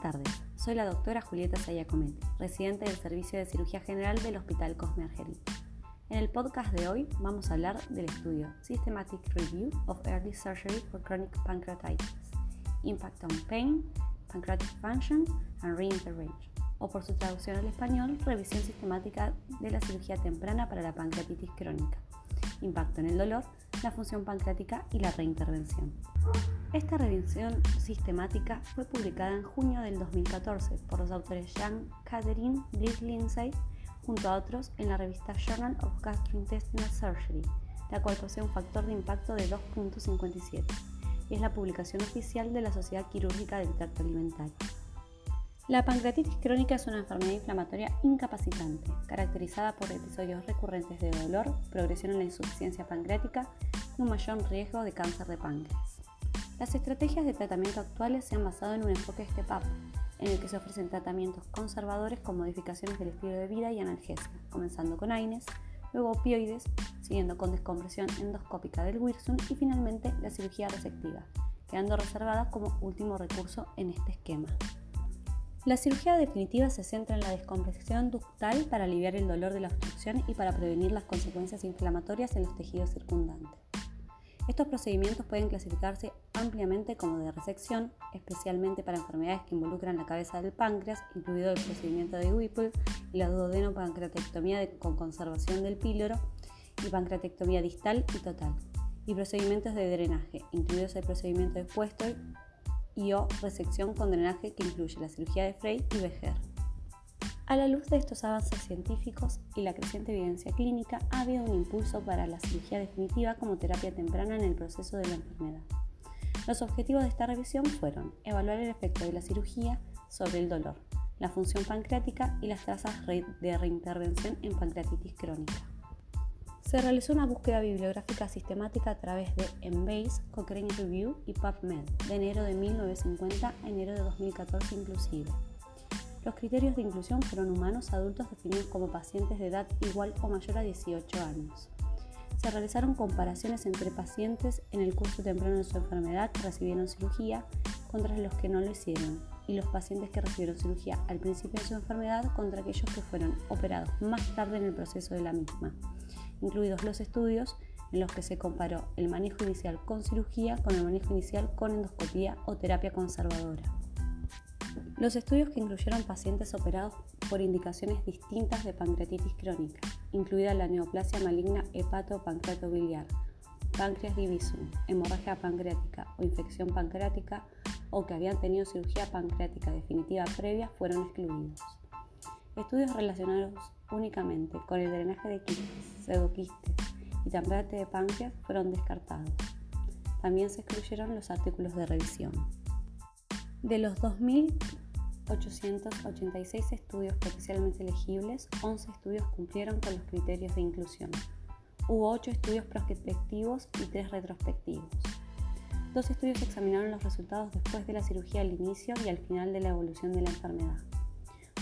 Buenas tardes, soy la doctora Julieta Sayacometti, residente del Servicio de Cirugía General del Hospital Cosme Argerich. En el podcast de hoy vamos a hablar del estudio Systematic Review of Early Surgery for Chronic Pancreatitis, Impact on Pain, Pancreatic Function and Reintervention, o por su traducción al español, Revisión Sistemática de la Cirugía Temprana para la Pancreatitis Crónica, Impacto en el dolor, la función pancreática y la reintervención. Esta revisión sistemática fue publicada en junio del 2014 por los autores Jean Catherine Bliss Lindsay junto a otros en la revista Journal of Gastrointestinal Surgery, la cual posee un factor de impacto de 2.57 y es la publicación oficial de la Sociedad Quirúrgica del Tracto Alimentario. La pancreatitis crónica es una enfermedad inflamatoria incapacitante, caracterizada por episodios recurrentes de dolor, progresión en la insuficiencia pancreática y un mayor riesgo de cáncer de páncreas. Las estrategias de tratamiento actuales se han basado en un enfoque step-up, en el que se ofrecen tratamientos conservadores con modificaciones del estilo de vida y analgesia, comenzando con AINES, luego opioides, siguiendo con descompresión endoscópica del Wilson y finalmente la cirugía resectiva, quedando reservada como último recurso en este esquema. La cirugía definitiva se centra en la descompresión ductal para aliviar el dolor de la obstrucción y para prevenir las consecuencias inflamatorias en los tejidos circundantes. Estos procedimientos pueden clasificarse ampliamente como de resección, especialmente para enfermedades que involucran la cabeza del páncreas, incluido el procedimiento de Whipple y la duodenopancreatectomía con conservación del píloro y pancreatectomía distal y total, y procedimientos de drenaje, incluidos el procedimiento de puesto y o resección con drenaje que incluye la cirugía de Frey y Becher. A la luz de estos avances científicos y la creciente evidencia clínica, ha habido un impulso para la cirugía definitiva como terapia temprana en el proceso de la enfermedad. Los objetivos de esta revisión fueron evaluar el efecto de la cirugía sobre el dolor, la función pancreática y las tasas de reintervención en pancreatitis crónica. Se realizó una búsqueda bibliográfica sistemática a través de Embase, Cochrane Review y PubMed de enero de 1950 a enero de 2014 inclusive. Los criterios de inclusión fueron humanos adultos definidos como pacientes de edad igual o mayor a 18 años. Se realizaron comparaciones entre pacientes en el curso temprano de su enfermedad que recibieron cirugía contra los que no lo hicieron y los pacientes que recibieron cirugía al principio de su enfermedad contra aquellos que fueron operados más tarde en el proceso de la misma, incluidos los estudios en los que se comparó el manejo inicial con cirugía con el manejo inicial con endoscopía o terapia conservadora. Los estudios que incluyeron pacientes operados por indicaciones distintas de pancreatitis crónica, incluida la neoplasia maligna hepato-pancreatobiliar, páncreas divisum, hemorragia pancreática o infección pancreática, o que habían tenido cirugía pancreática definitiva previa, fueron excluidos. Estudios relacionados únicamente con el drenaje de quistes, pseudoquistes y trasplante de páncreas fueron descartados. También se excluyeron los artículos de revisión. De los 2.886 estudios potencialmente elegibles, 11 estudios cumplieron con los criterios de inclusión. Hubo 8 estudios prospectivos y 3 retrospectivos. Dos estudios examinaron los resultados después de la cirugía al inicio y al final de la evolución de la enfermedad.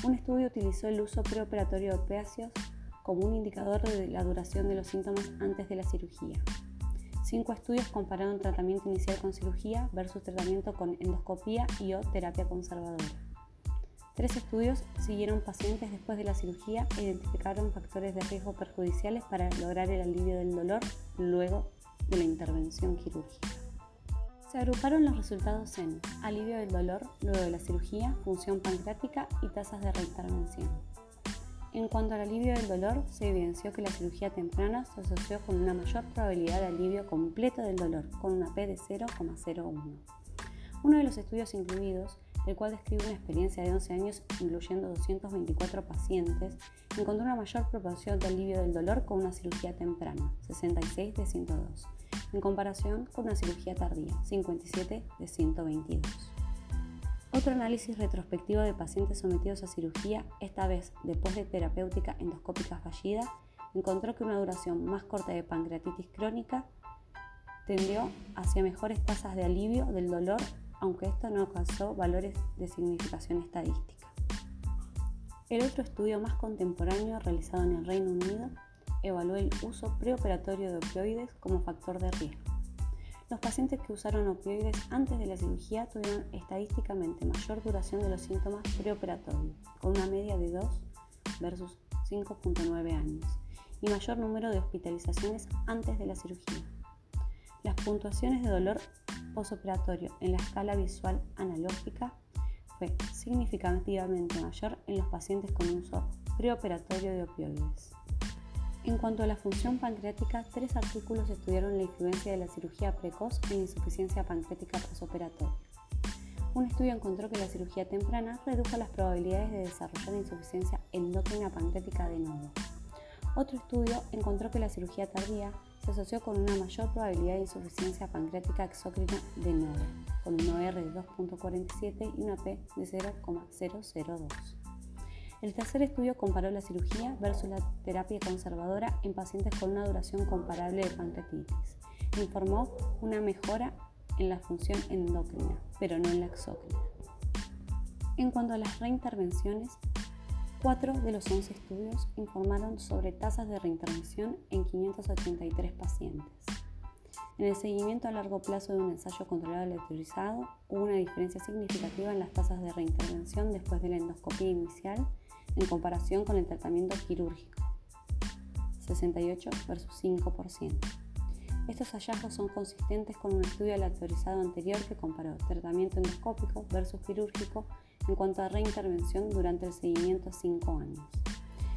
Un estudio utilizó el uso preoperatorio de opiáceos como un indicador de la duración de los síntomas antes de la cirugía. Cinco estudios compararon tratamiento inicial con cirugía versus tratamiento con endoscopía y o terapia conservadora. Tres estudios siguieron pacientes después de la cirugía e identificaron factores de riesgo perjudiciales para lograr el alivio del dolor luego de la intervención quirúrgica. Se agruparon los resultados en alivio del dolor luego de la cirugía, función pancreática y tasas de reintervención. En cuanto al alivio del dolor, se evidenció que la cirugía temprana se asoció con una mayor probabilidad de alivio completo del dolor, con una P de 0,01. Uno de los estudios incluidos, el cual describe una experiencia de 11 años incluyendo 224 pacientes, encontró una mayor proporción de alivio del dolor con una cirugía temprana, 66 de 102, en comparación con una cirugía tardía, 57 de 122. Otro análisis retrospectivo de pacientes sometidos a cirugía, esta vez después de terapéutica endoscópica fallida, encontró que una duración más corta de pancreatitis crónica tendió hacia mejores tasas de alivio del dolor, aunque esto no alcanzó valores de significación estadística. El otro estudio más contemporáneo realizado en el Reino Unido evaluó el uso preoperatorio de opioides como factor de riesgo. los pacientes que usaron opioides antes de la cirugía tuvieron estadísticamente mayor duración de los síntomas preoperatorios, con una media de 2 versus 5.9 años, y mayor número de hospitalizaciones antes de la cirugía. Las puntuaciones de dolor posoperatorio en la escala visual analógica fue significativamente mayor en los pacientes con uso preoperatorio de opioides. En cuanto a la función pancreática, tres artículos estudiaron la influencia de la cirugía precoz en insuficiencia pancreática posoperatoria. Un estudio encontró que la cirugía temprana redujo las probabilidades de desarrollar insuficiencia endocrina pancreática de nuevo. Otro estudio encontró que la cirugía tardía se asoció con una mayor probabilidad de insuficiencia pancreática exócrina de nuevo, con un OR de 2.47 y una P de 0,002. El tercer estudio comparó la cirugía versus la terapia conservadora en pacientes con una duración comparable de pancreatitis. Informó una mejora en la función endocrina, pero no en la exócrina. En cuanto a las reintervenciones, cuatro de los 11 estudios informaron sobre tasas de reintervención en 583 pacientes. En el seguimiento a largo plazo de un ensayo controlado electrizado, hubo una diferencia significativa en las tasas de reintervención después de la endoscopia inicial en comparación con el tratamiento quirúrgico, 68 versus 5%. Estos hallazgos son consistentes con un estudio aleatorizado anterior que comparó tratamiento endoscópico versus quirúrgico en cuanto a reintervención durante el seguimiento a 5 años.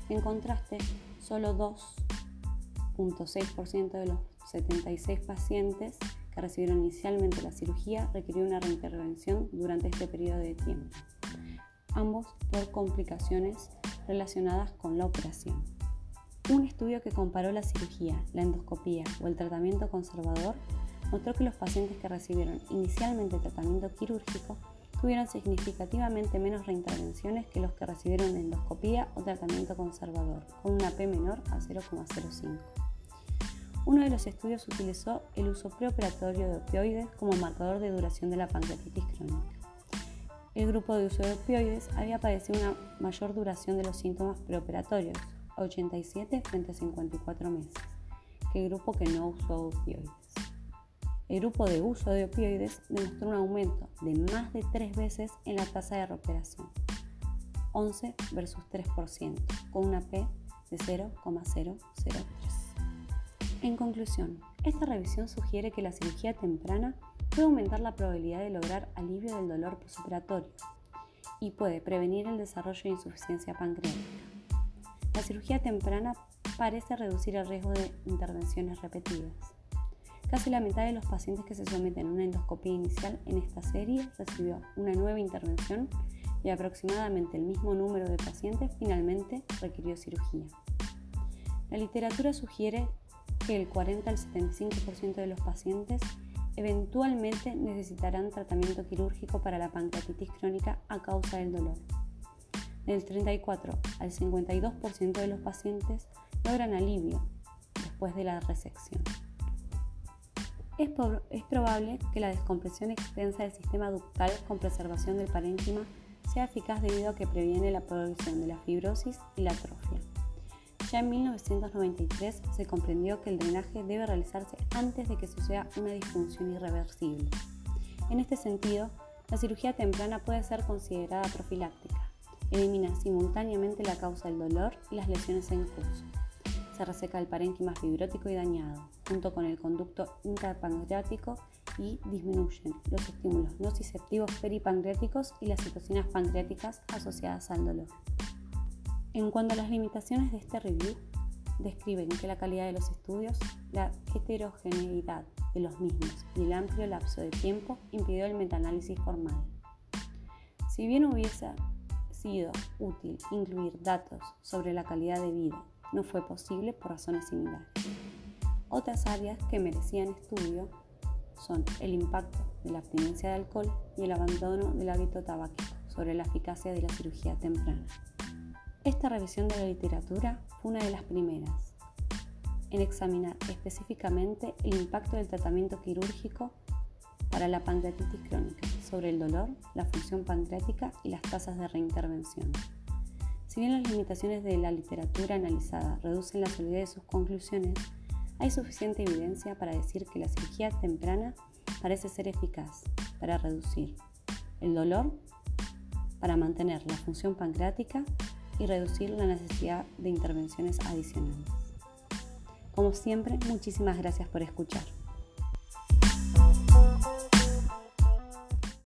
En contraste, solo 2.6% de los 76 pacientes que recibieron inicialmente la cirugía requirió una reintervención durante este periodo de tiempo ambos por complicaciones relacionadas con la operación. Un estudio que comparó la cirugía, la endoscopía o el tratamiento conservador mostró que los pacientes que recibieron inicialmente tratamiento quirúrgico tuvieron significativamente menos reintervenciones que los que recibieron endoscopía o tratamiento conservador, con una P menor a 0,05. Uno de los estudios utilizó el uso preoperatorio de opioides como marcador de duración de la pancreatitis crónica el grupo de uso de opioides había padecido una mayor duración de los síntomas preoperatorios, 87 frente a 54 meses, que el grupo que no usó opioides. El grupo de uso de opioides demostró un aumento de más de tres veces en la tasa de recuperación, 11 versus 3%, con una P de 0,003. En conclusión, esta revisión sugiere que la cirugía temprana puede aumentar la probabilidad de lograr alivio del dolor postoperatorio y puede prevenir el desarrollo de insuficiencia pancreática. La cirugía temprana parece reducir el riesgo de intervenciones repetidas. Casi la mitad de los pacientes que se someten a una endoscopia inicial en esta serie recibió una nueva intervención y aproximadamente el mismo número de pacientes finalmente requirió cirugía. La literatura sugiere que el 40 al 75% de los pacientes eventualmente necesitarán tratamiento quirúrgico para la pancreatitis crónica a causa del dolor. Del 34 al 52% de los pacientes logran alivio después de la resección. Es, es, probable que la descompresión extensa del sistema ductal con preservación del parénquima sea eficaz debido a que previene la progresión de la fibrosis y la atrofia. Ya en 1993 se comprendió que el drenaje debe realizarse antes de que suceda una disfunción irreversible. En este sentido, la cirugía temprana puede ser considerada profiláctica. Elimina simultáneamente la causa del dolor y las lesiones en curso. Se reseca el parénquima fibrótico y dañado, junto con el conducto interpancreático y disminuyen los estímulos nociceptivos peripancreáticos y las citocinas pancreáticas asociadas al dolor. En cuanto a las limitaciones de este review, describen que la calidad de los estudios, la heterogeneidad de los mismos y el amplio lapso de tiempo impidió el metaanálisis formal. Si bien hubiese sido útil incluir datos sobre la calidad de vida, no fue posible por razones similares. Otras áreas que merecían estudio son el impacto de la abstinencia de alcohol y el abandono del hábito tabáquico sobre la eficacia de la cirugía temprana. Esta revisión de la literatura fue una de las primeras en examinar específicamente el impacto del tratamiento quirúrgico para la pancreatitis crónica sobre el dolor, la función pancreática y las tasas de reintervención. Si bien las limitaciones de la literatura analizada reducen la solidez de sus conclusiones, hay suficiente evidencia para decir que la cirugía temprana parece ser eficaz para reducir el dolor, para mantener la función pancreática y reducir la necesidad de intervenciones adicionales. Como siempre, muchísimas gracias por escuchar.